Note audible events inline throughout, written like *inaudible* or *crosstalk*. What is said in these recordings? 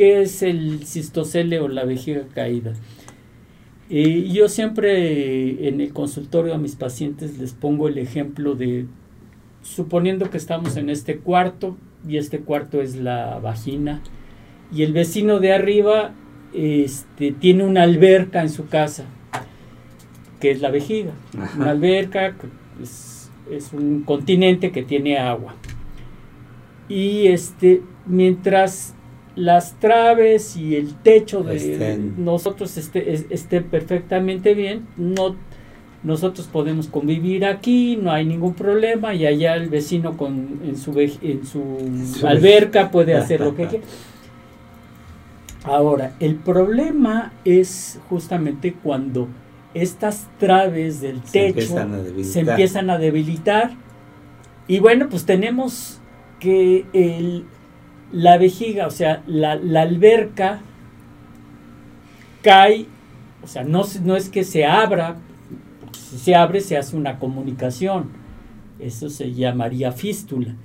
¿qué es el cistocele o la vejiga caída? Y yo siempre en el consultorio a mis pacientes les pongo el ejemplo de, suponiendo que estamos en este cuarto y este cuarto es la vagina y el vecino de arriba este, tiene una alberca en su casa, que es la vejiga. Una alberca es, es, un continente que tiene agua. Y este, mientras las traves y el techo de nosotros esté, esté, perfectamente bien, no, nosotros podemos convivir aquí, no hay ningún problema y allá el vecino con, en su, en su alberca puede hacer lo que quiera. Ahora, el problema es justamente cuando estas traves del techo se empiezan a debilitar. Y bueno, pues tenemos que el, la vejiga, o sea, la, alberca cae, o sea, no, no es que se abra, si se abre se hace una comunicación, eso se llamaría fístula,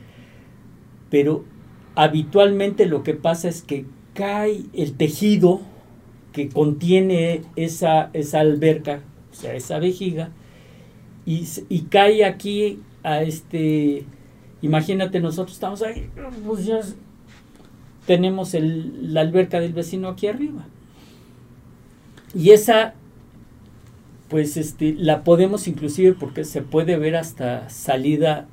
pero habitualmente lo que pasa es que cae el tejido que contiene esa, esa alberca, o sea, esa vejiga, y, y cae aquí a este, imagínate, nosotros estamos ahí, pues ya tenemos la alberca del vecino aquí arriba. Y esa, pues este, la podemos inclusive porque se puede ver hasta salida,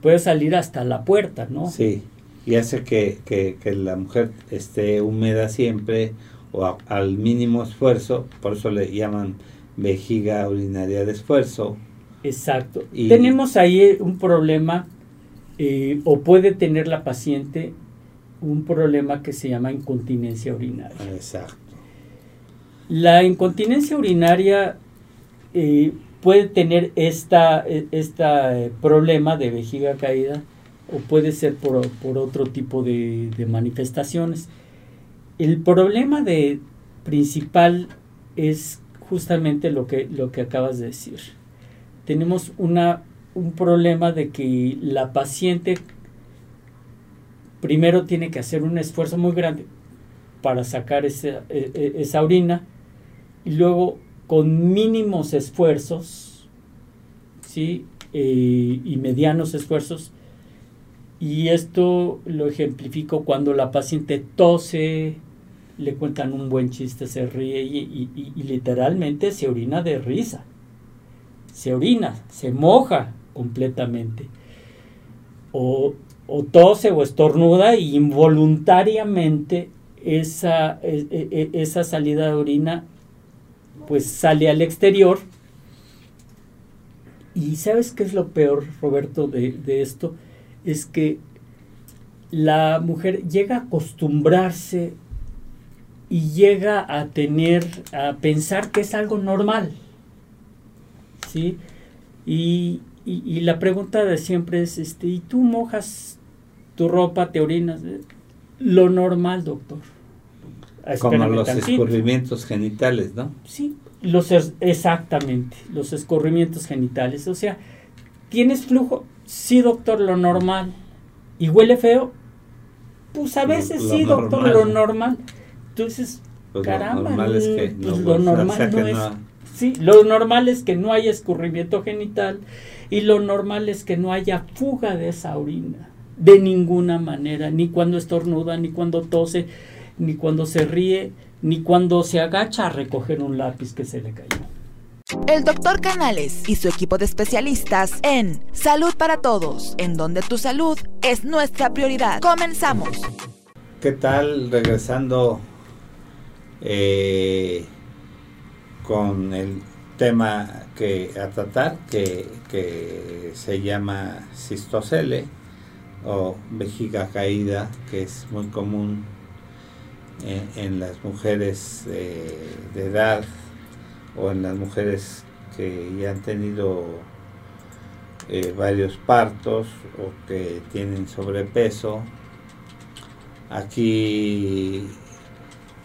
puede salir hasta la puerta, ¿no? Sí, y hace que, la mujer esté húmeda siempre o al mínimo esfuerzo, por eso le llaman vejiga urinaria de esfuerzo. Exacto. Y Tenemos ahí un problema, eh, o puede tener la paciente un problema que se llama incontinencia urinaria. Exacto. La incontinencia urinaria eh, puede tener esta, esta eh, problema de vejiga caída o puede ser por, otro tipo de, manifestaciones. El problema de, principal es justamente lo que, lo que acabas de decir. Tenemos una, un problema de que la paciente primero tiene que hacer un esfuerzo muy grande para sacar esa, e, e, esa orina y luego con mínimos esfuerzos ¿sí? Eh, y medianos esfuerzos y esto lo ejemplifico cuando la paciente tose, le cuentan un buen chiste, se ríe y, y literalmente se orina de risa. Se orina, se moja completamente. O o tose o estornuda y involuntariamente esa, e, e, e, esa salida de orina pues sale al exterior. Y sabes qué es lo peor, Roberto, de, de esto? Es que la mujer llega a acostumbrarse y llega a tener, a pensar que es algo normal. ¿Sí? Y, y, la pregunta de siempre es, este, ¿y tú mojas tu ropa, te orinas? Lo normal, doctor. Como los escurrimientos genitales, ¿no? Sí, los, exactamente, los escurrimientos genitales. O sea, ¿tienes flujo? Sí, doctor, lo normal. ¿Y huele feo? Pues a veces sí, doctor, lo normal. Entonces, pues caramba, lo normal es que pues lo normal no es... Sí, lo normal es que no haya escurrimiento genital y lo normal es que no haya fuga de esa orina, de ninguna manera, ni cuando estornuda, ni cuando tose, ni cuando se ríe, ni cuando se agacha a recoger un lápiz que se le cayó. El doctor Canales y su equipo de especialistas en Salud para Todos, en donde tu salud es nuestra prioridad. Comenzamos. ¿Qué tal? Regresando eh, con el tema que a tratar que, se llama cistocele o vejiga caída que es muy común en, las mujeres eh, de edad o en las mujeres que ya han tenido eh, varios partos o que tienen sobrepeso. Aquí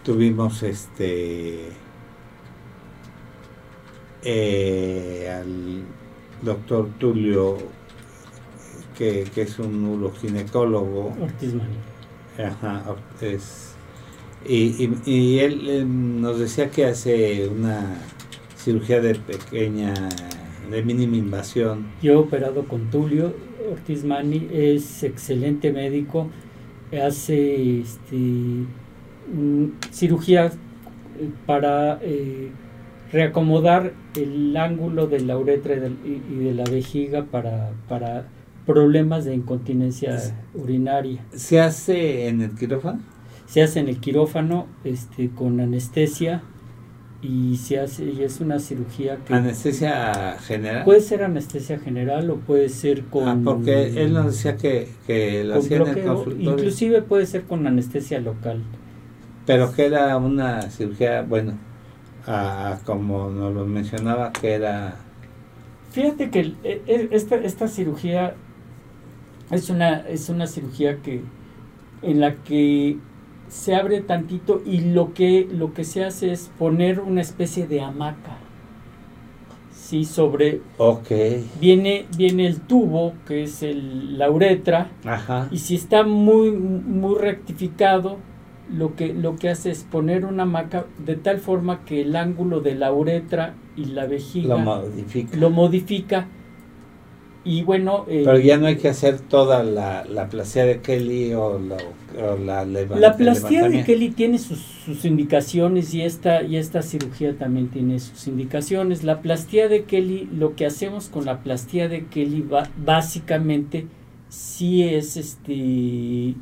tuvimos este eh, al doctor Tulio, que, es un uroginecólogo. Ortiz Ajá, es Y, y, él, nos decía que hace una cirugía de pequeña, de mínima invasión. Yo he operado con Tulio Ortiz Mani, es excelente médico, hace este, cirugía para eh, reacomodar el ángulo de la uretra y de, la vejiga para, para problemas de incontinencia urinaria. ¿Se hace en el quirófano? Se hace en el quirófano este, con anestesia y se hace y es una cirugía que anestesia general puede ser anestesia general o puede ser con ah, porque él nos decía que, que lo hacía en el consultorio inclusive puede ser con anestesia local pero que era una cirugía bueno como nos lo mencionaba que era fíjate que e, e, esta esta cirugía es una es una cirugía que en la que se abre tantito y lo que, lo que se hace es poner una especie de hamaca. Sí, sobre... Ok. Viene, viene el tubo, que es el, la uretra. Ajá. Y si está muy, muy rectificado, lo que, lo que hace es poner una hamaca de tal forma que el ángulo de la uretra y la vejiga lo modifica. Lo modifica y bueno... Eh, Pero ya no hay que hacer toda la, la plastía de Kelly o, la La plastía de Kelly tiene sus, sus, indicaciones y esta, y esta cirugía también tiene sus indicaciones. La plastía de Kelly, lo que hacemos con la plastía de Kelly va, básicamente sí es este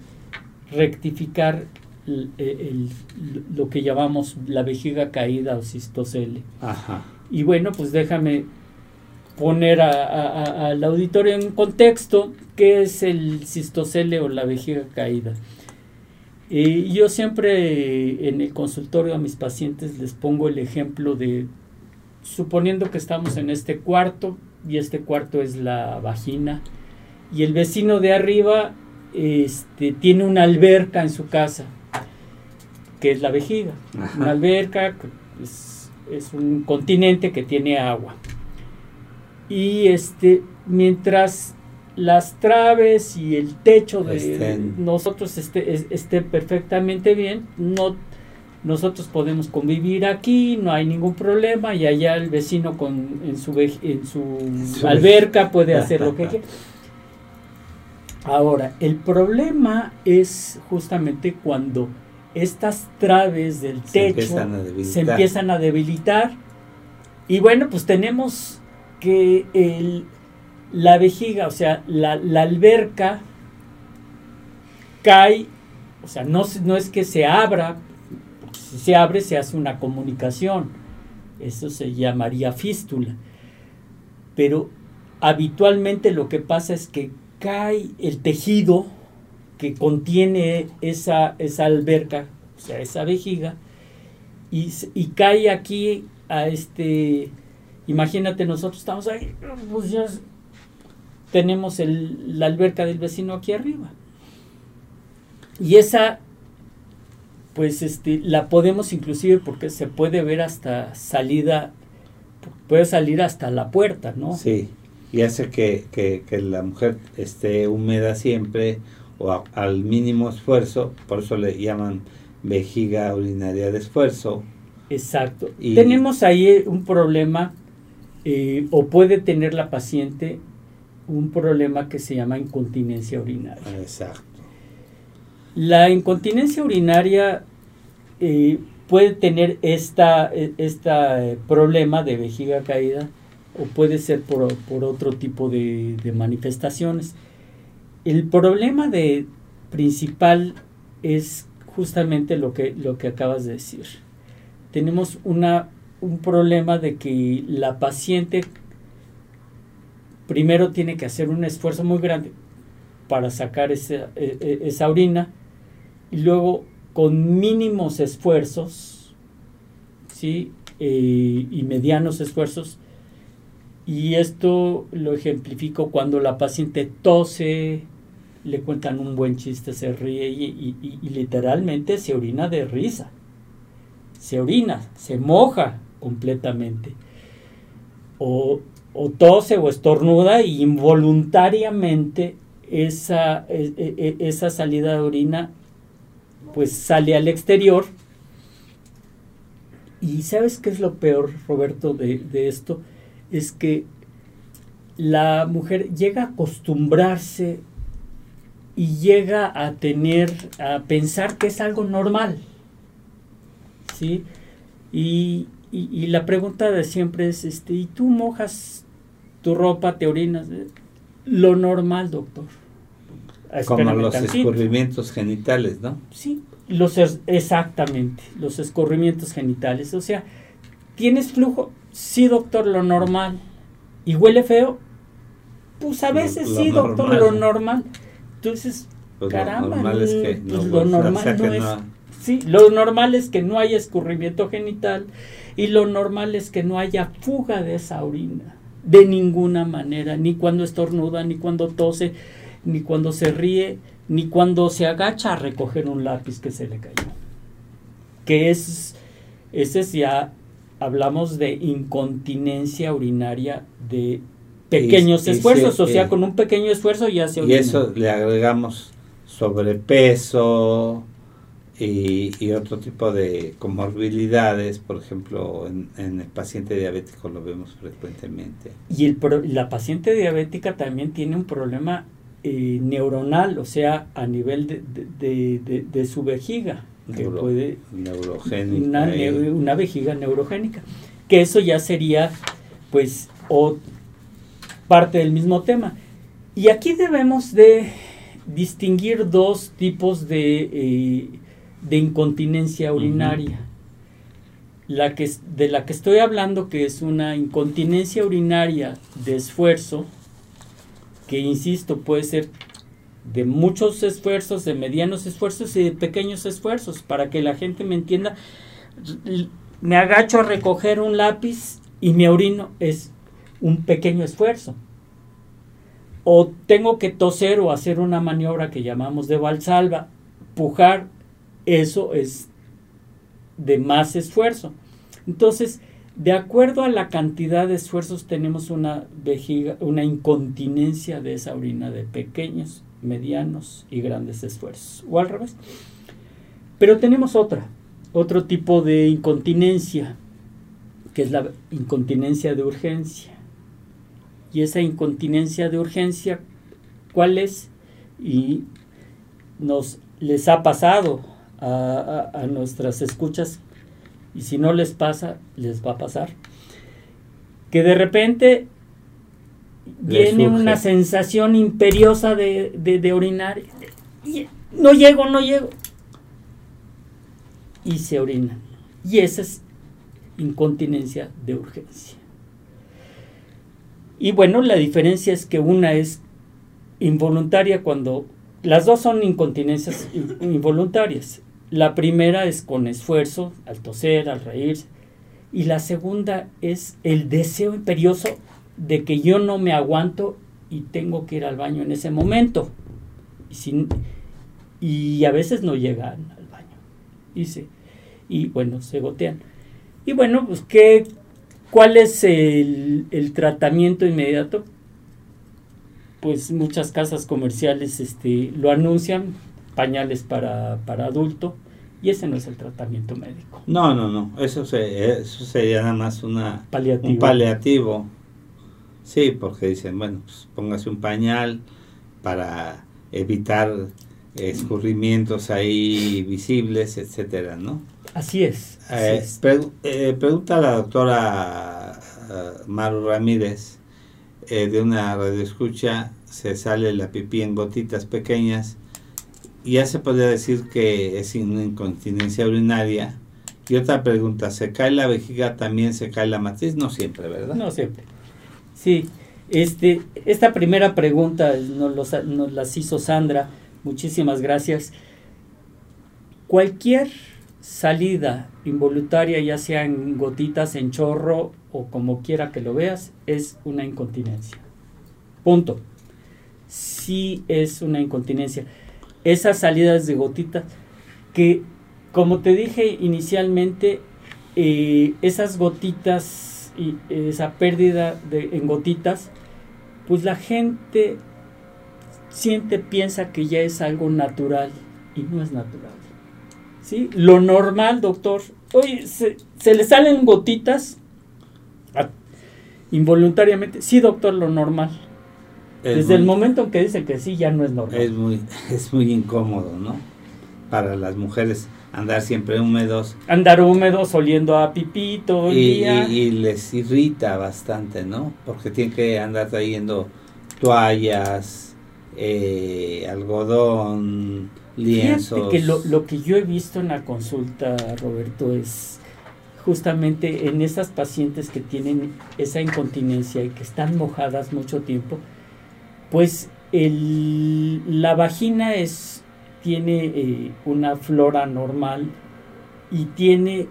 rectificar lo que llamamos la vejiga caída o cistocele. Ajá. Y bueno, pues déjame poner al auditorio en contexto qué es el cistocele o la vejiga caída. y yo siempre en el consultorio a mis pacientes les pongo el ejemplo de, suponiendo que estamos en este cuarto y este cuarto es la vagina y el vecino de arriba este, tiene una alberca en su casa, que es la vejiga. Una alberca es, es un continente que tiene agua y este mientras las traves y el techo de nosotros esté, esté perfectamente bien, no nosotros podemos convivir aquí, no hay ningún problema y allá el vecino con en su en su alberca puede hacer lo que quiera. Ahora, el problema es justamente cuando estas traves del techo se empiezan a debilitar. Y bueno, pues tenemos que el, la vejiga, o sea, la, alberca cae, o sea, no, no es que se abra, si se abre se hace una comunicación, eso se llamaría fístula, pero habitualmente lo que pasa es que cae el tejido que contiene esa, esa alberca, o sea, esa vejiga, y, y cae aquí a este Imagínate, nosotros estamos ahí, pues ya tenemos el, la alberca del vecino aquí arriba. Y esa, pues este, la podemos inclusive porque se puede ver hasta salida, puede salir hasta la puerta, ¿no? Sí, y hace que, que, que la mujer esté húmeda siempre o al mínimo esfuerzo, por eso le llaman vejiga urinaria de esfuerzo. Exacto. Y Tenemos ahí un problema eh, o puede tener la paciente un problema que se llama incontinencia urinaria. Exacto. La incontinencia urinaria eh, puede tener esta, e, esta eh, problema de vejiga caída o puede ser por, otro tipo de, de, manifestaciones. El problema de, principal es justamente lo que, lo que acabas de decir. Tenemos una un problema de que la paciente primero tiene que hacer un esfuerzo muy grande para sacar esa, e, e, esa orina y luego con mínimos esfuerzos ¿sí? Eh, y medianos esfuerzos y esto lo ejemplifico cuando la paciente tose, le cuentan un buen chiste, se ríe y, literalmente se orina de risa. Se orina, se moja, completamente. O, tose o estornuda y involuntariamente esa, e, e, e, esa salida de orina pues sale al exterior. Y sabes qué es lo peor, Roberto, de, de esto? Es que la mujer llega a acostumbrarse y llega a tener, a pensar que es algo normal. ¿Sí? Y, y, la pregunta de siempre es, este, ¿y tú mojas tu ropa, te orinas? Lo normal, doctor. Como los escurrimientos genitales, ¿no? Sí, los exactamente, los escurrimientos genitales. O sea, ¿tienes flujo? Sí, doctor, lo normal. ¿Y huele feo? Pues a veces sí, doctor, lo normal. Entonces, pues caramba, lo normal es que pues no, lo normal no es... Sí, lo normal es que no haya escurrimiento genital y lo normal es que no haya fuga de esa orina. De ninguna manera, ni cuando estornuda, ni cuando tose, ni cuando se ríe, ni cuando se agacha a recoger un lápiz que se le cayó. Que es, ese ya hablamos de incontinencia urinaria de pequeños esfuerzos, o sea, eh, con un pequeño esfuerzo ya se orina. Y eso le agregamos sobrepeso y, y otro tipo de comorbilidades, por ejemplo, en, el paciente diabético lo vemos frecuentemente. Y el, la paciente diabética también tiene un problema eh, neuronal, o sea, a nivel de, de, de, su vejiga. que puede, una, una vejiga neurogénica. Que eso ya sería, pues, o parte del mismo tema. Y aquí debemos de distinguir dos tipos de, eh, de incontinencia urinaria. La que, de la que estoy hablando, que es una incontinencia urinaria de esfuerzo, que insisto, puede ser de muchos esfuerzos, de medianos esfuerzos y de pequeños esfuerzos, para que la gente me entienda. Me agacho a recoger un lápiz y me orino, es un pequeño esfuerzo. O tengo que toser o hacer una maniobra que llamamos de valsalva, pujar, eso es de más esfuerzo. Entonces, de acuerdo a la cantidad de esfuerzos tenemos una vejiga, una incontinencia de esa orina de pequeños, medianos y grandes esfuerzos. O al revés. Pero tenemos otra, otro tipo de incontinencia, que es la incontinencia de urgencia. Y esa incontinencia de urgencia, ¿cuál es? Y nos les ha pasado a, a nuestras escuchas y si no les pasa, les va a pasar. Que de repente viene una sensación imperiosa de, de, orinar. no llego, no llego. Y se orinan. Y esa es incontinencia de urgencia. Y bueno, la diferencia es que una es involuntaria cuando las dos son incontinencias involuntarias. La primera es con esfuerzo, al toser, al reírse. Y la segunda es el deseo imperioso de que yo no me aguanto y tengo que ir al baño en ese momento. Y, sin, y a veces no llegan al baño. Y, y bueno, se gotean. Y bueno, pues ¿qué, ¿cuál es el, el tratamiento inmediato? Pues muchas casas comerciales este, lo anuncian, pañales para, para adulto, y ese no es el tratamiento médico. No, no, no, eso, se, eso sería nada más una, un paliativo. Sí, porque dicen, bueno, pues póngase un pañal para evitar escurrimientos ahí visibles, etcétera, ¿no? Así es. Eh, eh, pregunta la doctora uh, Maru Ramírez eh, de una radioescucha, se sale la pipí en gotitas pequeñas ya se podría decir que es una incontinencia urinaria. Y otra pregunta, ¿se cae la vejiga también se cae la matriz? No siempre, ¿verdad? No siempre. Sí, este, esta primera pregunta nos, nos las hizo Sandra, muchísimas gracias. Cualquier salida involuntaria, ya sea en gotitas, en chorro o como quiera que lo veas, es una incontinencia. Punto. Sí es una incontinencia esas salidas de gotitas que, como te dije inicialmente, eh, esas gotitas y esa pérdida de, en gotitas, pues la gente siente, piensa que ya es algo natural y no es natural. ¿Sí? Lo normal, doctor, oye, se, le salen gotitas ah, involuntariamente. Sí, doctor, lo normal. Desde el momento en que dice que sí, ya no es normal. Es muy, *laughs* es muy incómodo, ¿no? Para las mujeres andar siempre húmedos. Andar húmedos, oliendo a pipí todo el y, día. Y, les irrita bastante, ¿no? Porque tienen que andar trayendo toallas, eh, algodón, lienzos. que lo, lo que yo he visto en la consulta, Roberto, es justamente en esas pacientes que tienen esa incontinencia y que están mojadas mucho tiempo, pues el, la vagina es, tiene eh, una flora normal y tiene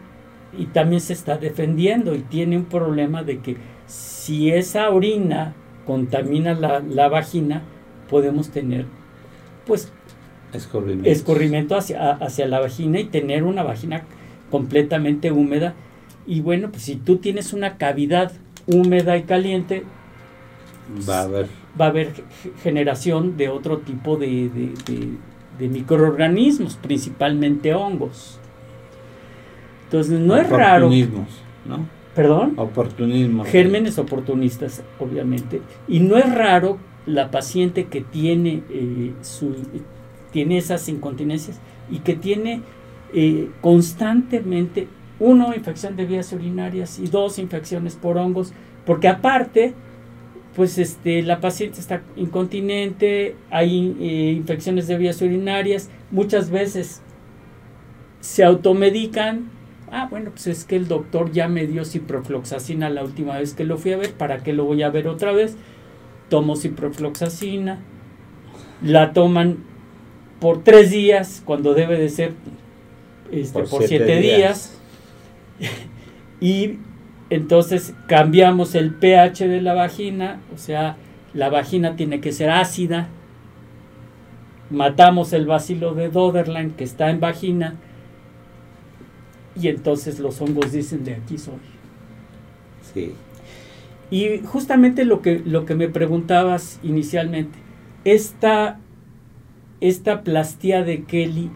y también se está defendiendo y tiene un problema de que si esa orina contamina la, la vagina, podemos tener pues escurrimiento, escurrimiento hacia, hacia la vagina y tener una vagina completamente húmeda. Y bueno, pues si tú tienes una cavidad húmeda y caliente, va a haber, va a haber generación de otro tipo de, de, microorganismos, principalmente hongos. Entonces no es raro. ¿no? ¿Perdón? Oportunismo. Gérmenes oportunistas, obviamente. Y no es raro la paciente que tiene, eh, su, tiene esas incontinencias y que tiene eh, constantemente, uno, infección de vías urinarias y dos, infecciones por hongos, porque aparte, pues este, la paciente está incontinente, hay eh, infecciones de vías urinarias, muchas veces se automedican. Ah, bueno, pues es que el doctor ya me dio ciprofloxacina la última vez que lo fui a ver, ¿para qué lo voy a ver otra vez? tomo ciprofloxacina, la toman por tres días, cuando debe de ser este, por, siete, días. *laughs* y entonces cambiamos el pH de la vagina, o sea, la vagina tiene que ser ácida. Matamos el bacilo de Doderland que está en vagina y entonces los hongos dicen de aquí soy. Sí. Y justamente lo que, lo que me preguntabas inicialmente, esta, esta plastía de Kelly,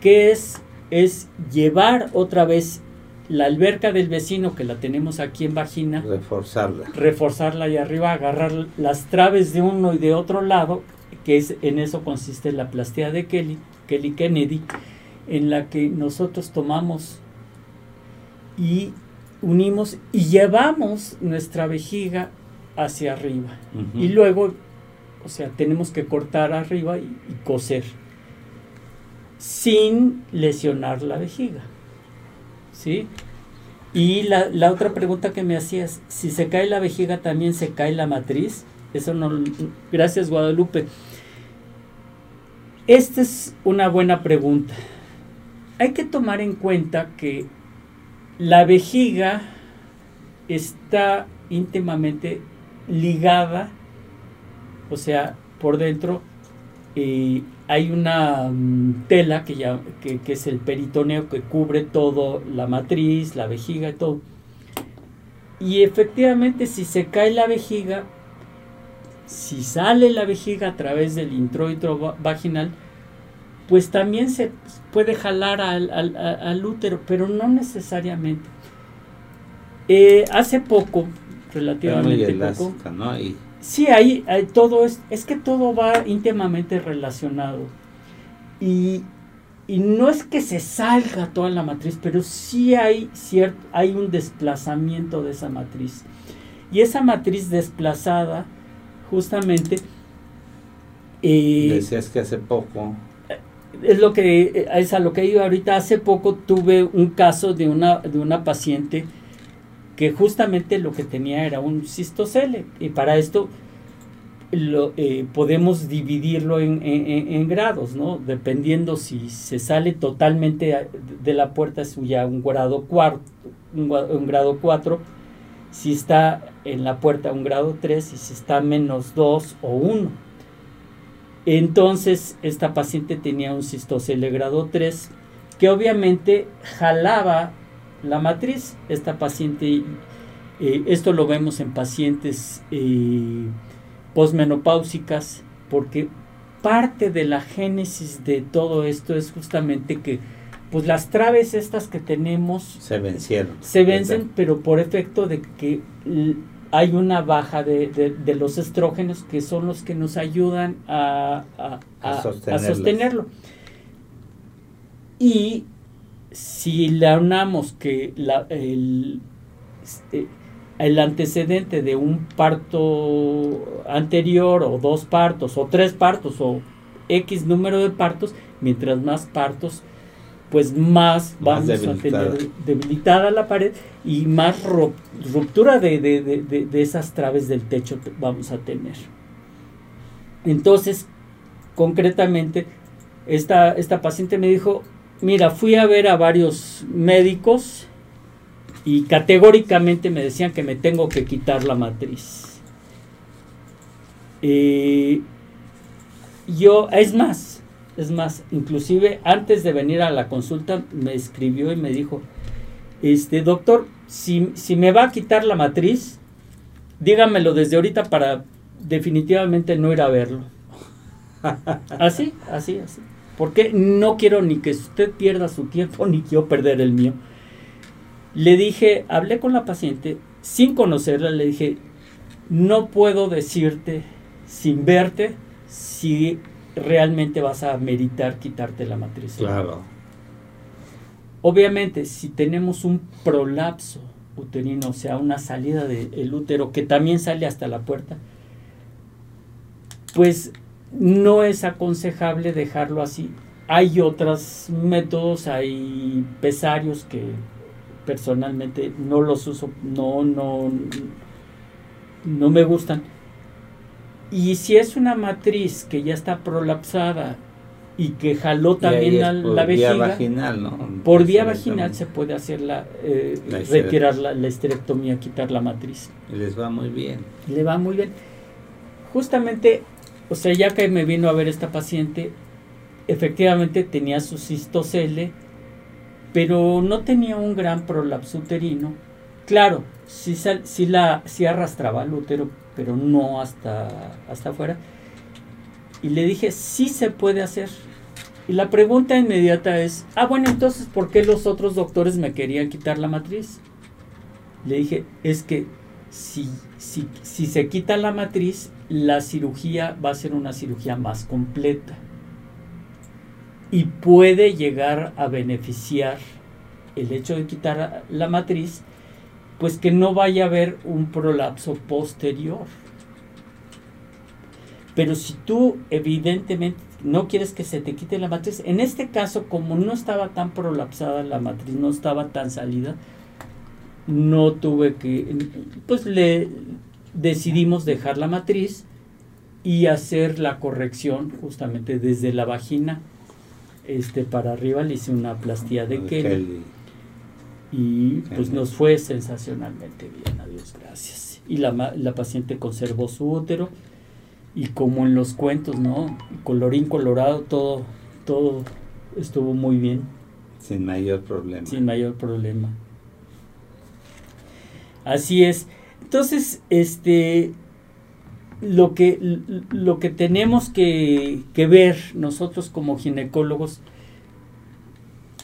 ¿qué es? Es llevar otra vez la alberca del vecino que la tenemos aquí en vagina, reforzarla. Reforzarla y arriba, agarrar las traves de uno y de otro lado, que es en eso consiste la plastía de Kelly, Kelly Kennedy, en la que nosotros tomamos y unimos y llevamos nuestra vejiga hacia arriba. Y luego, o sea, tenemos que cortar arriba y, coser sin lesionar la vejiga. ¿Sí? Y la, la, otra pregunta que me hacías, si se cae la vejiga también se cae la matriz. Eso no... Gracias Guadalupe. Esta es una buena pregunta. Hay que tomar en cuenta que la vejiga está íntimamente ligada, o sea, por dentro eh, hay una mm, tela que, ya, que, es el peritoneo que cubre todo, la matriz, la vejiga y todo. Y efectivamente si se cae la vejiga, si sale la vejiga a través del introito vaginal, pues también se puede jalar al, útero, pero no necesariamente. Eh, hace poco, relativamente poco. Sí, ahí, todo es, es que todo va íntimamente relacionado. Y, no es que se salga toda la matriz, pero sí hay, cierto, hay un desplazamiento de esa matriz. Y esa matriz desplazada, justamente... Eh, Decías que hace poco es lo que es a lo que iba ahorita hace poco tuve un caso de una de una paciente que justamente lo que tenía era un cistocele y para esto lo, eh, podemos dividirlo en, grados, ¿no? Dependiendo si se sale totalmente de la puerta es ya un grado cuarto, un, grado 4, si está en la puerta un grado 3 y si está menos 2 o 1. Entonces, esta paciente tenía un cistocele grado 3 que obviamente jalaba la matriz. Esta paciente, eh, esto lo vemos en pacientes eh, posmenopáusicas, porque parte de la génesis de todo esto es justamente que pues las traves estas que tenemos se vencieron. Se vencen, pero por efecto de que hay una baja de, los estrógenos que son los que nos ayudan a, a, sostenerlo. Y si le unamos que la, el, eh, el antecedente de un parto anterior o dos partos o tres partos o X número de partos, mientras más partos, pues más, vamos a tener debilitada la pared y más ruptura de, de, esas traves del techo vamos a tener. Entonces, concretamente, esta, esta paciente me dijo, mira, fui a ver a varios médicos y categóricamente me decían que me tengo que quitar la matriz. Eh, yo, es más, es más, inclusive antes de venir a la consulta me escribió y me dijo, este doctor, si, si me va a quitar la matriz, dígamelo desde ahorita para definitivamente no ir a verlo. *laughs* así, así, así. Porque no quiero ni que usted pierda su tiempo *laughs* ni quiero perder el mío. Le dije, hablé con la paciente sin conocerla, le dije, no puedo decirte sin verte si realmente vas a meditar quitarte la matriz. Claro. Obviamente, si tenemos un prolapso uterino, o sea, una salida del útero que también sale hasta la puerta, pues no es aconsejable dejarlo así. Hay otros métodos, hay pesarios que personalmente no los uso, no, no, no me gustan. Y si es una matriz que ya está prolapsada y que jaló también a la vejiga, vía vaginal, ¿no? por vía vaginal se puede hacer la, eh, retirar la, la, esterectomía, quitar la matriz. Les va muy bien. Le va muy bien. Justamente, o sea, ya que me vino a ver esta paciente, efectivamente tenía su cistocele, pero no tenía un gran prolapso uterino. Claro, sí, sí, la, sí arrastraba el útero, pero no hasta, hasta afuera. Y le dije, sí se puede hacer. Y la pregunta inmediata es, ah, bueno, entonces, ¿por qué los otros doctores me querían quitar la matriz? Le dije, es que si, si, si se quita la matriz, la cirugía va a ser una cirugía más completa y puede llegar a beneficiar el hecho de quitar la matriz, pues que no vaya a haber un prolapso posterior. Pero si tú evidentemente no quieres que se te quite la matriz, en este caso como no estaba tan prolapsada la matriz, no estaba tan salida, no tuve que, pues le decidimos dejar la matriz y hacer la corrección justamente desde la vagina este para arriba le hice una plastía de Kelly. Y pues nos fue sensacionalmente bien, adiós, gracias. Y la, la paciente conservó su útero y como en los cuentos, ¿no? Colorín colorado, todo, todo estuvo muy bien. Sin mayor problema. Sin mayor problema. Así es. Entonces, este, lo que, lo que tenemos que, ver nosotros como ginecólogos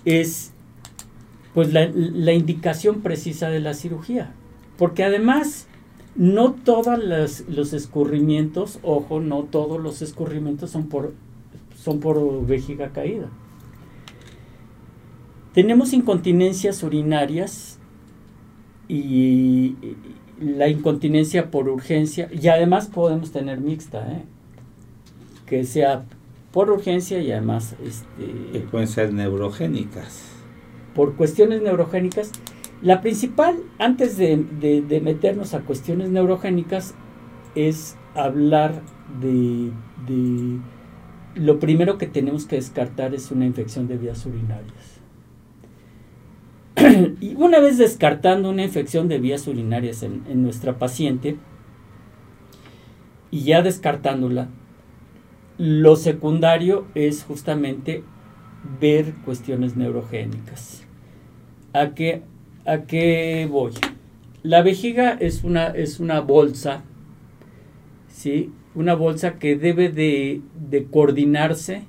es pues la, indicación precisa de la cirugía. Porque además, no todos los, escurrimientos, ojo, no todos los escurrimientos son por, son por vejiga caída. Tenemos incontinencias urinarias y, la incontinencia por urgencia y además podemos tener mixta, ¿eh? que sea por urgencia y además este, que pueden ser neurogénicas. Por cuestiones neurogénicas. La principal, antes de, meternos a cuestiones neurogénicas, es hablar de, de, Lo primero que tenemos que descartar es una infección de vías urinarias. *clears throat* y una vez descartando una infección de vías urinarias en, nuestra paciente, y ya descartándola, lo secundario es justamente ver cuestiones neurogénicas. ¿A qué, a qué voy? La vejiga es una, es una bolsa, ¿sí? una bolsa que debe de, de coordinarse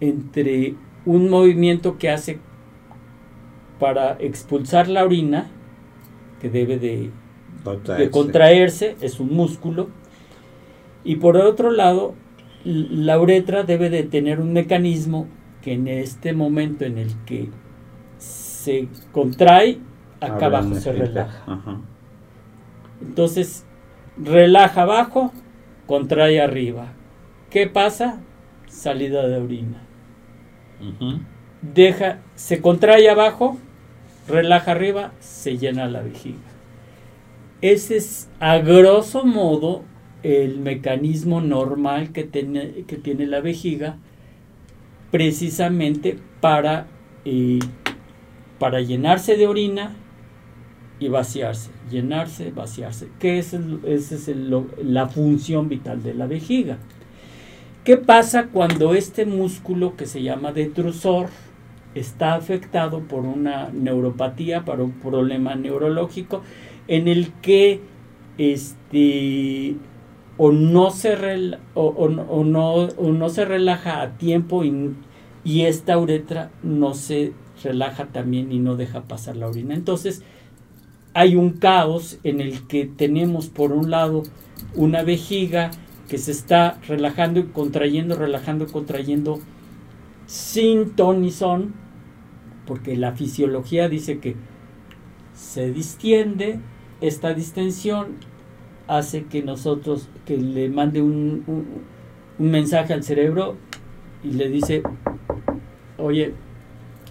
entre un movimiento que hace para expulsar la orina, que debe de, de contraerse, es un músculo, y por otro lado, la uretra debe de tener un mecanismo que en este momento en el que se contrae, acá abajo se relaja. Entonces, relaja abajo, contrae arriba. ¿Qué pasa? Salida de orina. Deja, se contrae abajo, relaja arriba, se llena la vejiga. Ese es a grosso modo el mecanismo normal que tiene, que tiene la vejiga precisamente para, eh, para llenarse de orina y vaciarse, llenarse, vaciarse, que es, esa es la función vital de la vejiga. ¿Qué pasa cuando este músculo que se llama detrusor está afectado por una neuropatía, por un problema neurológico, en el que este, o, no se o, no, no se relaja a tiempo y, y esta uretra no se relaja también y no deja pasar la orina. Entonces, hay un caos en el que tenemos por un lado una vejiga que se está relajando y contrayendo, relajando y contrayendo sin ton son, porque la fisiología dice que se distiende, esta distensión hace que nosotros, que le mande un, un mensaje al cerebro y le dice, oye,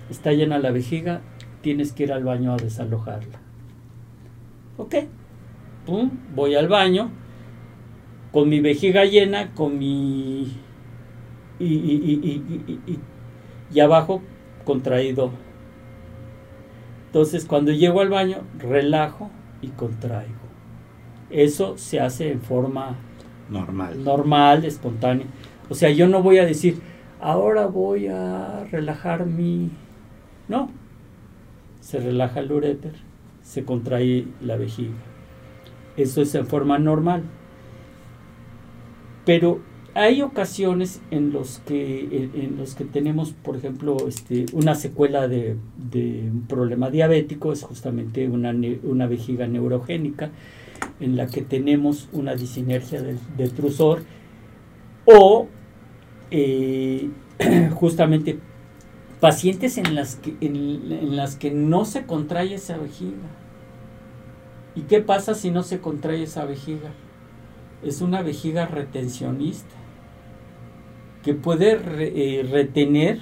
está llena la vejiga, tienes que ir al baño a desalojarla. Ok, pum, voy al baño con mi vejiga llena, con mi... y, y, y, abajo contraído. Entonces cuando llego al baño, relajo y contraigo. Eso se hace en forma normal. Normal, espontánea. O sea, yo no voy a decir, ahora voy a relajar mi... No. Se relaja el uréter, se contrae la vejiga. Eso es en forma normal. Pero hay ocasiones en los que, en, los que tenemos, por ejemplo, este, una secuela de, un problema diabético, es justamente una, una, vejiga neurogénica, en la que tenemos una disinergia del, trusor, o eh, *clears throat* justamente pacientes en las, que, en las que no se contrae esa vejiga. ¿Y qué pasa si no se contrae esa vejiga? Es una vejiga retencionista que puede eh, retener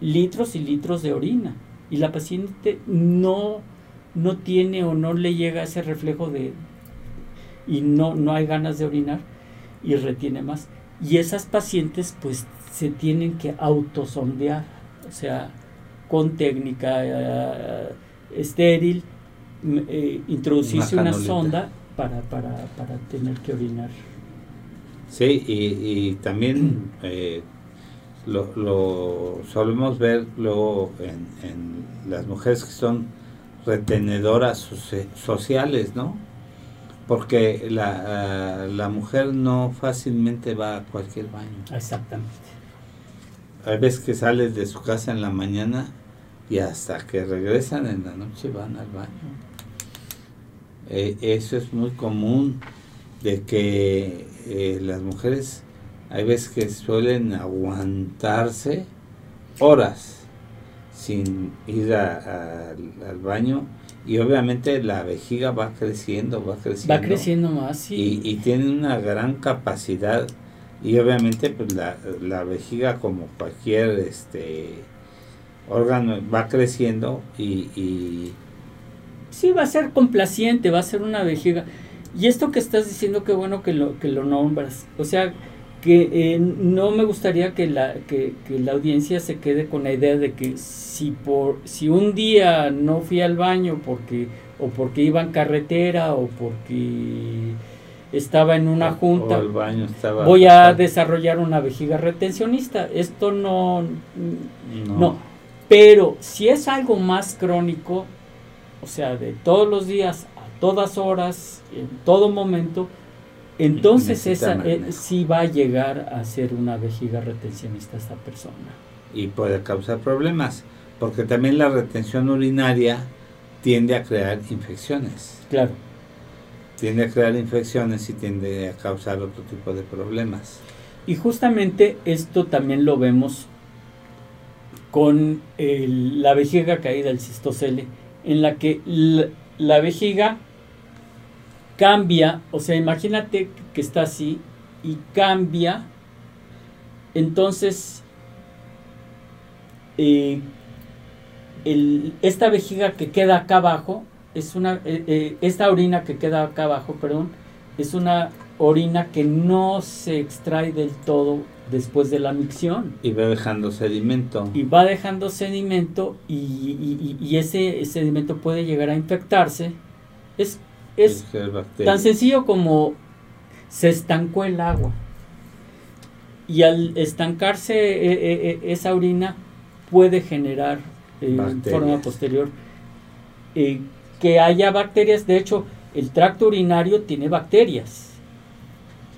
litros y litros de orina y la paciente no, no tiene o no le llega ese reflejo de y no, no hay ganas de orinar y retiene más. Y esas pacientes pues se tienen que autosondear, o sea, con técnica eh, estéril, eh, introducirse una, sonda para, para, para tener que orinar. Sí, y, también eh, lo, lo, solemos ver luego en, en, las mujeres que son retenedoras sociales, ¿no? Porque la, la mujer no fácilmente va a cualquier baño. Exactamente. Hay veces que sales de su casa en la mañana y hasta que regresan en la noche van al baño. Eh, eso es muy común de que eh, las mujeres hay veces que suelen aguantarse horas sin ir al baño y obviamente la vejiga va creciendo, va creciendo. Va creciendo más, sí. Y, y tiene una gran capacidad y obviamente pues la, la vejiga como cualquier este órgano va creciendo y, y sí va a ser complaciente, va a ser una vejiga y esto que estás diciendo, qué bueno que lo, que lo nombras. O sea, que eh, no me gustaría que la, que, la audiencia se quede con la idea de que si, por, si un día no fui al baño porque, o porque iba en carretera o porque estaba en una junta, voy a desarrollar una vejiga retencionista. Esto no, no. Pero si es algo más crónico, o sea, de todos los días todas horas, en todo momento, entonces esa eh, sí va a llegar a ser una vejiga retencionista esta persona. y puede causar problemas, porque también la retención urinaria tiende a crear infecciones. Claro. Tiende a crear infecciones y tiende a causar otro tipo de problemas. Y justamente esto también lo vemos con el- la vejiga caída, el cistocele, en la que la vejiga cambia, o sea, imagínate que está así y cambia, entonces eh, el- esta vejiga que queda acá abajo es una, eh, eh, esta orina que queda acá abajo, perdón, es una orina que no se extrae del todo después de la micción Y va dejando sedimento. y va dejando sedimento y, y- y- y ese sedimento puede llegar a infectarse. Es, es tan sencillo como se estancó el agua y al estancarse eh, eh, eh, esa orina puede generar en forma posterior que haya bacterias. De hecho, el tracto urinario tiene bacterias.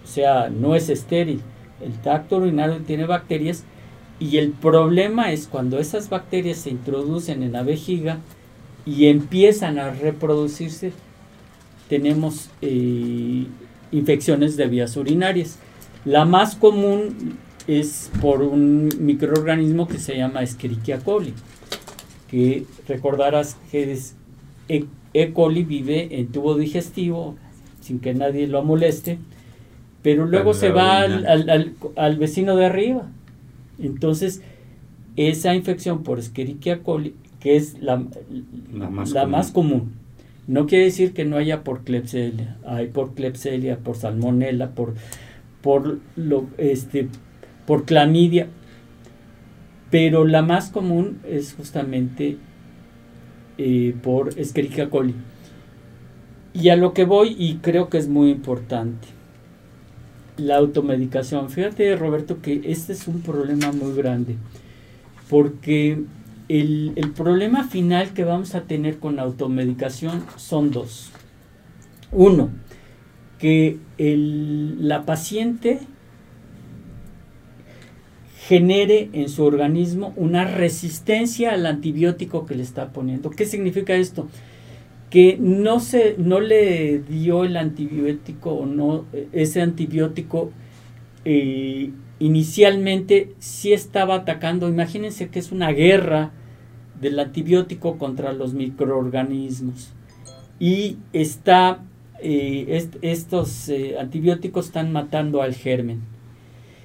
O sea, no es estéril. El tracto urinario tiene bacterias y el problema es cuando esas bacterias se introducen en la vejiga y empiezan a reproducirse, tenemos eh, infecciones de vías urinarias. La más común es por un microorganismo que se llama Escherichia coli, que recordarás que es E. E. coli vive en tubo digestivo sin que nadie lo moleste, pero luego se va al, al- al- al vecino de arriba. Entonces, esa infección por Escherichia coli, que es la, La más la común. más común, no quiere decir que no haya por Klebsiella, hay por Klebsiella, por Salmonella, por por este por clamidia, pero la más común es justamente eh, por Escherichia coli. Y a lo que voy y creo que es muy importante, la automedicación. Fíjate Roberto que este es un problema muy grande, porque el, problema final que vamos a tener con la automedicación son dos. Uno, que la paciente genere en su organismo una resistencia al antibiótico que le está poniendo. ¿Qué significa esto? Que no se no le dio el antibiótico o no ese antibiótico eh, inicialmente sí estaba atacando. Imagínense que es una guerra del antibiótico contra los microorganismos y está eh, est- estos eh, antibióticos están matando al germen.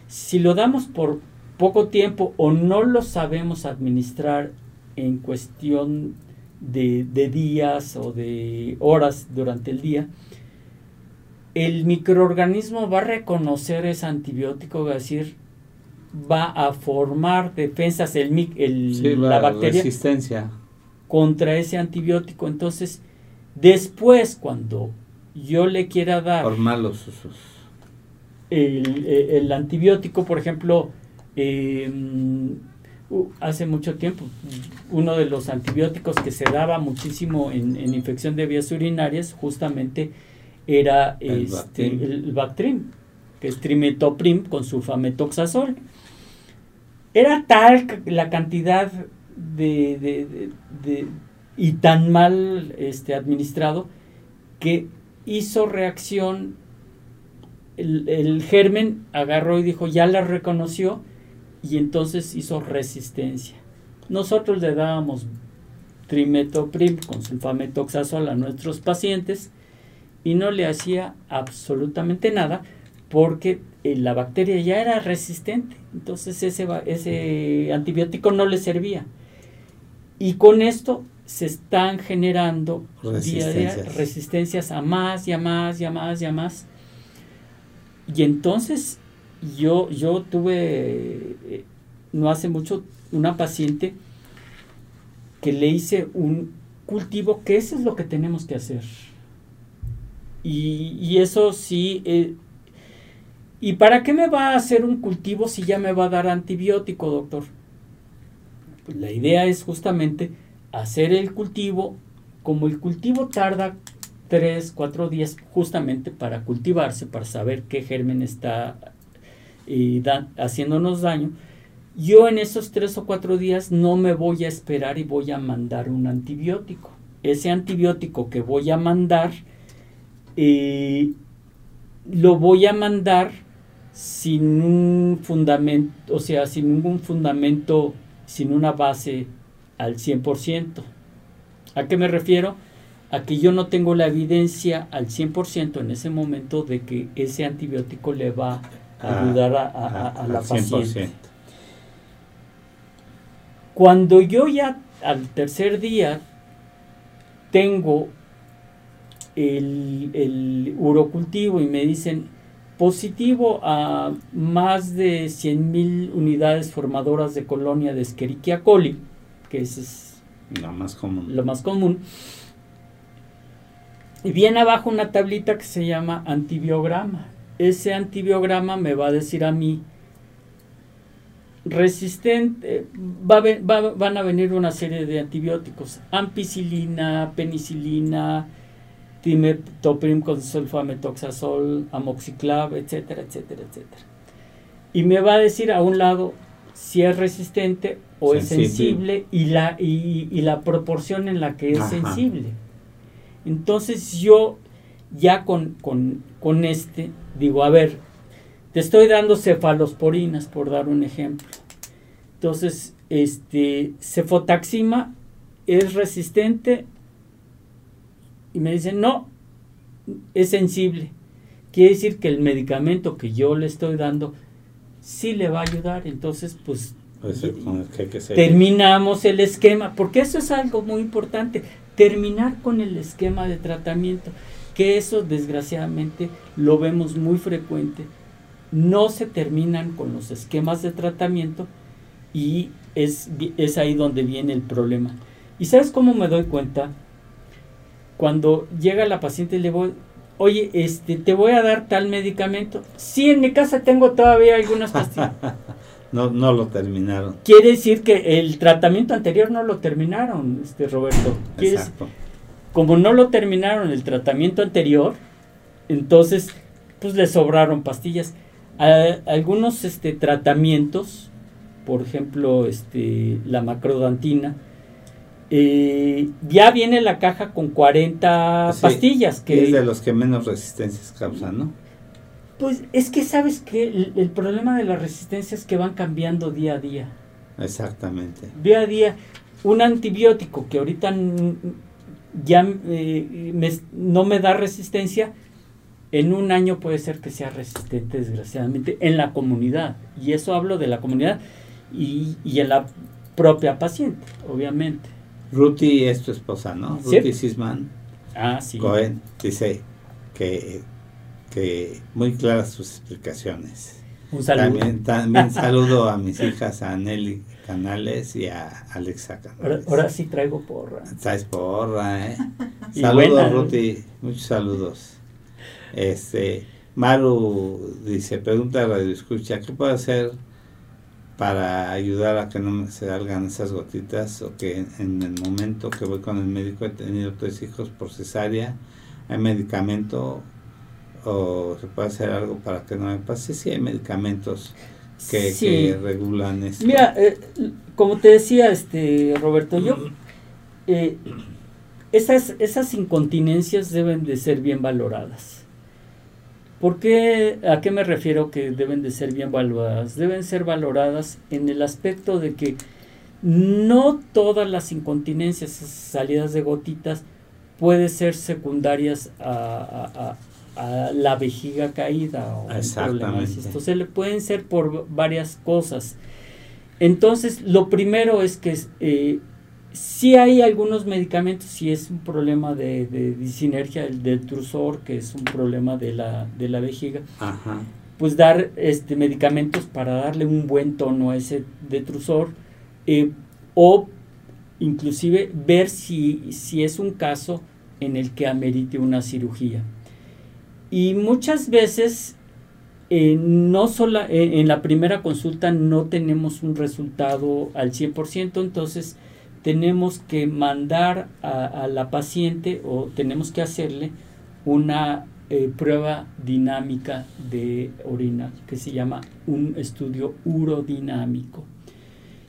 Si lo damos por poco tiempo o no lo sabemos administrar en cuestión de, de días o de horas durante el día, el microorganismo va a reconocer ese antibiótico, va a decir, va a formar defensas, el, el- Sí, la bacteria resistencia. contra ese antibiótico. Entonces, después, cuando yo le quiera dar Por malos usos. el, eh, el antibiótico, por ejemplo, eh, uh, hace mucho tiempo, uno de los antibióticos que se daba muchísimo en, en infección de vías urinarias justamente era El este, Bactrim. el Bactrim, que es trimetoprim con sulfametoxazol. Era tal la cantidad de- de- de- y tan mal este, administrado que hizo reacción el, el germen agarró y dijo, ya la reconoció y entonces hizo resistencia. Nosotros le dábamos trimetoprim con sulfametoxazol a nuestros pacientes y no le hacía absolutamente nada porque eh, la bacteria ya era resistente, entonces ese, ese antibiótico no le servía. Y con esto se están generando día a día Resistencias. resistencias a más y a más y a más y a más. Y entonces yo, yo tuve eh, no hace mucho una paciente que le hice un cultivo, que eso es lo que tenemos que hacer. Y, y eso sí. eh, ¿Y para qué me va a hacer un cultivo si ya me va a dar antibiótico, doctor? Pues la idea es justamente hacer el cultivo. Como el cultivo tarda tres, cuatro días justamente para cultivarse, para saber qué germen está eh, haciéndonos daño. Yo en esos tres o cuatro días no me voy a esperar y voy a mandar un antibiótico. Ese antibiótico que voy a mandar, eh, lo voy a mandar sin un fundamento, o sea, sin ningún fundamento, sin una base al 100%. ¿A qué me refiero? A que yo no tengo la evidencia al 100% en ese momento de que ese antibiótico le va a ah, ayudar a, la paciente. Cuando yo ya al tercer día tengo el, el urocultivo y me dicen positivo a más de 100.000 unidades formadoras de colonia de Escherichia coli, que es lo más común. Lo más común. Y viene abajo una tablita que se llama antibiograma. Ese antibiograma me va a decir a mí resistente, van a venir una serie de antibióticos, ampicilina, penicilina, timetoprim con sulfametoxazol, amoxiclav, etcétera, etcétera, etcétera. Y me va a decir a un lado si es resistente o es sensible y la, y, la proporción en la que es sensible. Entonces yo ya con, con, este digo, a ver, te estoy dando cefalosporinas por dar un ejemplo. Entonces, este, cefotaxima es resistente y me dicen, no, es sensible. Quiere decir que el medicamento que yo le estoy dando sí le va a ayudar. Entonces, pues, terminamos el esquema, porque eso es algo muy importante, terminar con el esquema de tratamiento, que eso desgraciadamente lo vemos muy frecuente. No se terminan con los esquemas de tratamiento y es, es ahí donde viene el problema. ¿Y sabes cómo me doy cuenta? Cuando llega la paciente le voy, oye, este, te voy a dar tal medicamento. Sí, en mi casa tengo todavía algunas pastillas. *laughs* no, no lo terminaron. Quiere decir que el tratamiento anterior no lo terminaron, este Roberto. Exacto. como no lo terminaron el tratamiento anterior, entonces, pues le sobraron pastillas. algunos este, tratamientos, por ejemplo, este, la macrodantina, eh, ya viene la caja con 40 pastillas. Que es de los que menos resistencias causan, ¿no? Pues es que sabes que el, problema de la resistencia es que van cambiando día a día. Exactamente. Día a día. Un antibiótico que ahorita ya eh, no me da resistencia, en un año puede ser que sea resistente, desgraciadamente, en la comunidad. Y eso hablo de la comunidad y, y en la propia paciente, obviamente. Ruti es tu esposa, ¿no? Ruti Sisman. Ah, sí. Cohen dice que, que muy claras sus explicaciones. Un saludo. También, *laughs* saludo a mis hijas, a Nelly Canales y a Alexa Canales. Ahora, sí traigo porra. Traes porra, ¿eh? *laughs* saludos, Ruti. Muchos saludos. Este, Maru dice, pregunta a Radio Escucha, ¿qué puede hacer para ayudar a que no me salgan esas gotitas o que en el momento que voy con el médico he tenido tres hijos por cesárea, hay medicamento o se puede hacer algo para que no me pase. Sí, hay medicamentos que, regulan esto. Mira, eh, como te decía este Roberto, yo eh, esas, esas incontinencias deben de ser bien valoradas. ¿Por qué, ¿A qué me refiero que deben de ser bien valoradas? Deben ser valoradas en el aspecto de que no todas las incontinencias, salidas de gotitas, pueden ser secundarias a, la vejiga caída o Exactamente. Entonces le pueden ser por varias cosas. Entonces, lo primero es que eh, si hay algunos medicamentos, si es un problema de, de disinergia del, trusor, que es un problema de la, de la vejiga, pues dar este medicamentos para darle un buen tono a ese detrusor eh, o inclusive ver si, si es un caso en el que amerite una cirugía. Y muchas veces eh, no solo en la primera consulta no tenemos un resultado al 100%, entonces tenemos que mandar a, la paciente o tenemos que hacerle una eh, prueba dinámica de orina que se llama un estudio urodinámico.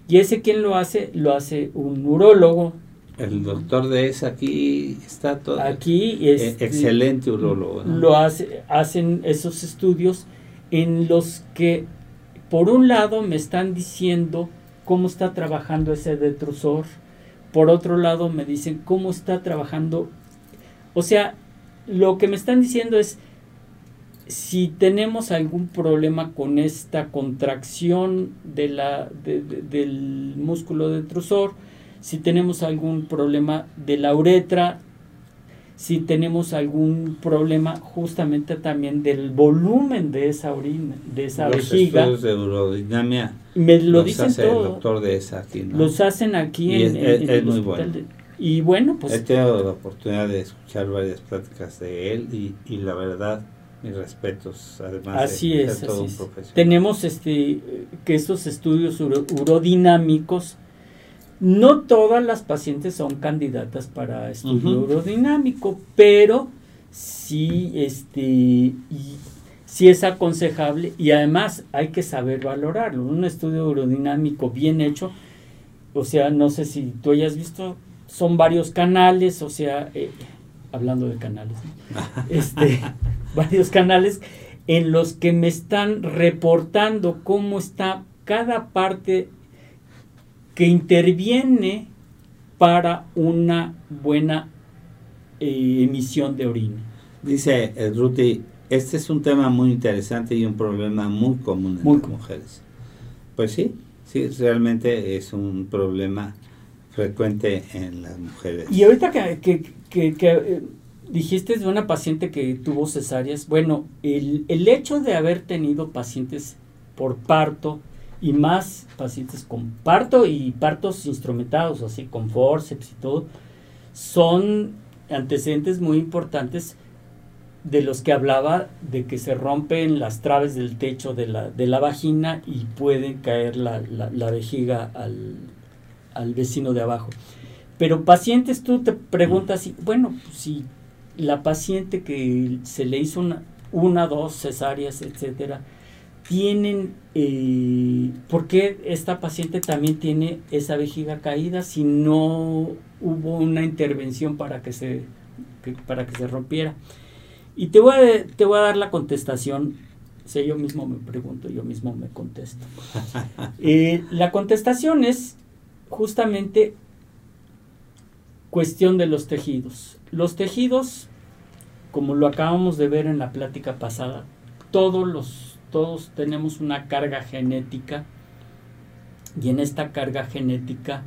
Y ese quien lo hace, lo hace un urólogo. El doctor de esa aquí está todo. Aquí es e, excelente urólogo. Lo hace, hacen esos estudios en los que por un lado me están diciendo cómo está trabajando ese detrusor, por otro lado me dicen cómo está trabajando. O sea, lo que me están diciendo es si tenemos algún problema con esta contracción de la, del músculo detrusor, si tenemos algún problema de la uretra, si tenemos algún problema justamente también del volumen de esa orina, de esa Los vejiga. Estudios de urodinamia me lo dicen todo. El doctor de esa aquí, ¿no? Los hacen aquí en, es, el muy bueno. y bueno, pues... He tenido la oportunidad de escuchar varias pláticas de él y, y la verdad, mis respetos, además así de, es, así profesional. Tenemos este, que estos estudios uro, urodinámicos no todas las pacientes son candidatas para estudio urodinámico, pero sí, este, sí es aconsejable y además hay que saber valorarlo. Un estudio urodinámico bien hecho, o sea, no sé si tú hayas visto, son varios canales, o sea, eh, hablando de canales, *laughs* este, varios canales en los que me están reportando cómo está cada parte que interviene para una buena eh, emisión de orina. Dice Ruti, este es un tema muy interesante y un problema muy común en las mujeres. Pues sí, sí, realmente es un problema frecuente en las mujeres. Y ahorita que, que, que, eh, dijiste de una paciente que tuvo cesáreas, bueno, el, el hecho de haber tenido pacientes por parto, y más pacientes con parto y partos instrumentados, así con forceps y todo, son antecedentes muy importantes de los que hablaba de que se rompen las traves del techo de la, de la vagina y puede caer la, la, vejiga al, al, vecino de abajo. Pero pacientes, tú te preguntas, bueno, si la paciente que se le hizo una, una dos cesáreas, etcétera, tienen, eh, ¿por qué esta paciente también tiene esa vejiga caída si no hubo una intervención para que se, para que se rompiera? Y te voy, a, te voy a dar la contestación, si yo mismo me pregunto, yo mismo me contesto. *laughs* Eh, la contestación es justamente cuestión de los tejidos. Los tejidos, como lo acabamos de ver en la plática pasada, todos los todos tenemos una carga genética y en esta carga genética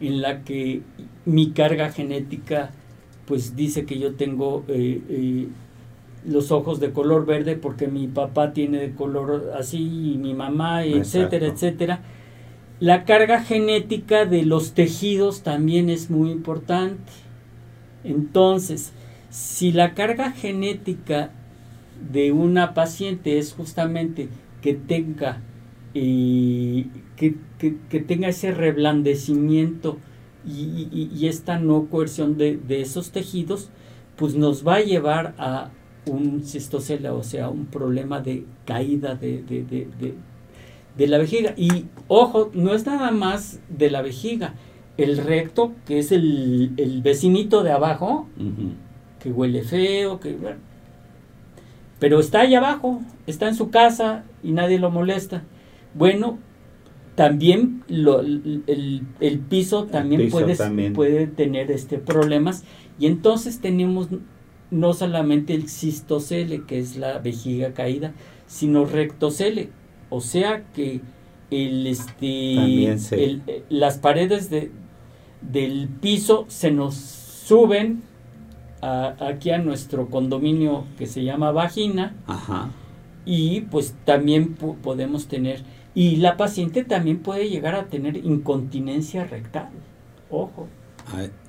en la que mi carga genética pues dice que yo tengo eh, eh, los ojos de color verde porque mi papá tiene de color así y mi mamá, etcétera, etcétera. La carga genética de los tejidos también es muy importante. Entonces, si la carga genética de una paciente es justamente que tenga eh, que, tenga ese reblandecimiento y, esta no coerción de, esos tejidos, pues nos va a llevar a un cistocela, o sea, un problema de caída de, de, la vejiga. Y ojo, no es nada más de la vejiga, el recto, que es el, el vecinito de abajo, que huele feo, que pero está ahí abajo, está en su casa y nadie lo molesta. Bueno, también lo, el, piso también, puede, puede tener este problemas. Y entonces tenemos no solamente el cistocele, que es la vejiga caída, sino rectocele, o sea que el, este, las paredes de, del piso se nos suben aquí a nuestro condominio que se llama vagina. Y pues también podemos tener, y la paciente también puede llegar a tener incontinencia rectal. Ojo.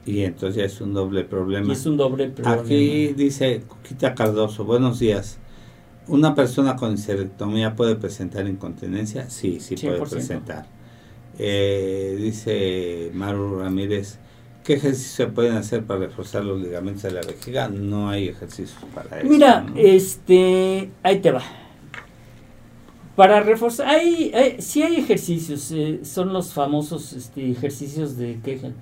y entonces es un doble problema. es un doble problema. Aquí dice Cuquita Cardoso, buenos días. ¿Una persona con histerectomía puede presentar incontinencia? Sí, sí puede presentar. Eh, dice Maru Ramírez, ¿qué ejercicios se pueden hacer para reforzar los ligamentos de la vejiga? No hay ejercicios para eso. Mira, ¿no? este, ahí te va. Para reforzar, hay, hay- sí hay ejercicios, eh, son los famosos este, ejercicios de Kegel.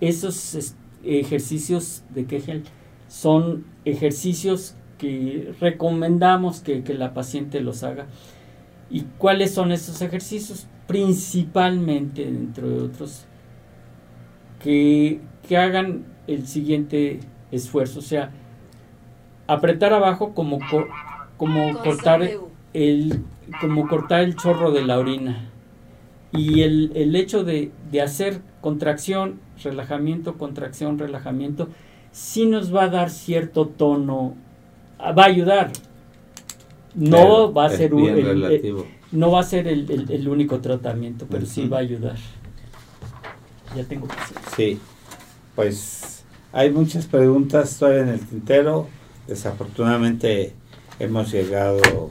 Esos es- ejercicios de Kegel son ejercicios que recomendamos que, que la paciente los haga. ¿Y cuáles son esos ejercicios? Principalmente, dentro de otros, que, que hagan el siguiente esfuerzo, o sea, apretar abajo como, co- como cortar el como cortar el chorro de la orina y el, el hecho de, de hacer contracción, relajamiento, contracción, relajamiento, sí nos va a dar cierto tono, ah, va a ayudar. No Pero va a ser un- el- no va a ser el, el- el único tratamiento, pero sí va a ayudar. Ya tengo paciencia. Sí, pues hay muchas preguntas todavía en el tintero. Desafortunadamente hemos llegado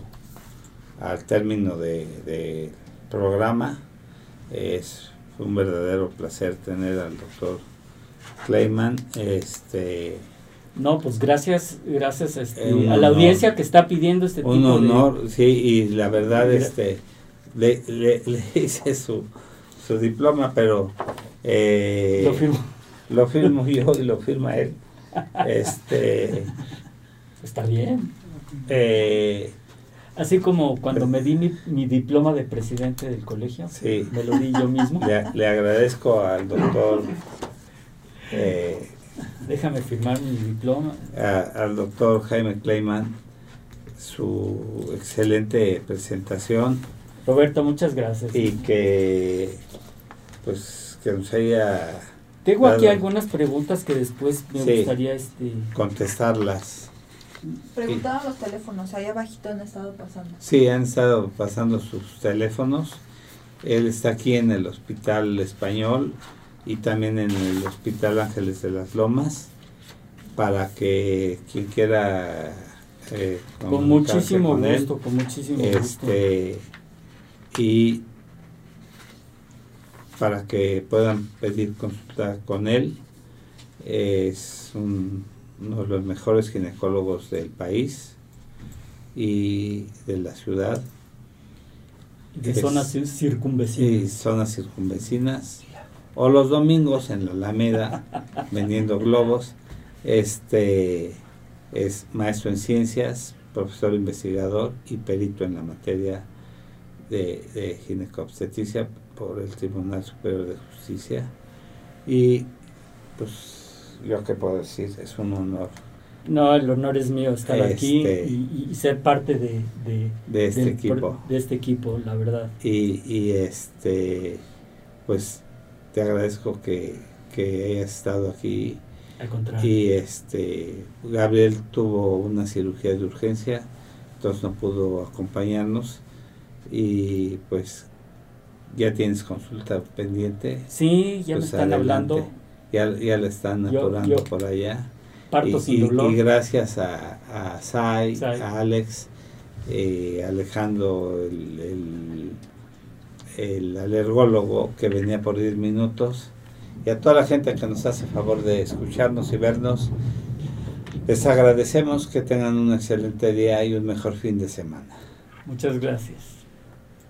al término de, de programa. Es un verdadero placer tener al doctor Clayman. Este, No, pues gracias, gracias este, Eh, a la honor. audiencia que está pidiendo este un tipo de... honor, sí, y la verdad, este, le, le, le hice su, su diploma, pero eh, Lo firmo. *laughs* lo firmo yo y lo firma él. Este, Está bien. eh, Así como cuando me di mi, mi diploma de presidente del colegio, sí, me lo di yo mismo. le, le agradezco al doctor, eh, Déjame firmar mi diploma. a- al doctor Jaime Clayman su excelente presentación Roberto, muchas gracias. y que, pues, que nos haya Tengo aquí algunas preguntas que después me Sí. gustaría este contestarlas. Preguntaban los teléfonos, ahí abajito han estado pasando. Sí, han estado pasando sus teléfonos. Él está aquí en el Hospital Español y también en el Hospital Ángeles de las Lomas para que quien quiera eh, con muchísimo con él, gusto, con muchísimo gusto. este y para que puedan pedir consulta con él. Es un- uno de los mejores ginecólogos del país y de la ciudad. De es- zonas y circunvecinas. zonas circunvecinas. O los domingos en la Alameda *laughs* vendiendo globos. Este es maestro en ciencias profesor investigador y perito en la materia de, de ginecobstetricia por el Tribunal Superior de Justicia. Y pues yo qué puedo decir es un honor. No, el honor es mío estar aquí Este- y, y ser parte de, de, de este equipo. de este equipo, la verdad. y, y este pues te agradezco que, que hayas estado aquí. Al contrario. y este Gabriel tuvo una cirugía de urgencia entonces no pudo acompañarnos. Y pues ya tienes consulta pendiente sí, ya pues me están adelante. hablando. ya, ya la están Yo- apurando yo- por allá Parto y, sin y- dolor. y gracias a, a Sai, a Alex, eh, Alejandro, el, el, el alergólogo que venía por 10 minutos, y a toda la gente que nos hace favor de escucharnos y vernos. Les agradecemos que tengan un excelente día y un mejor fin de semana. Muchas gracias.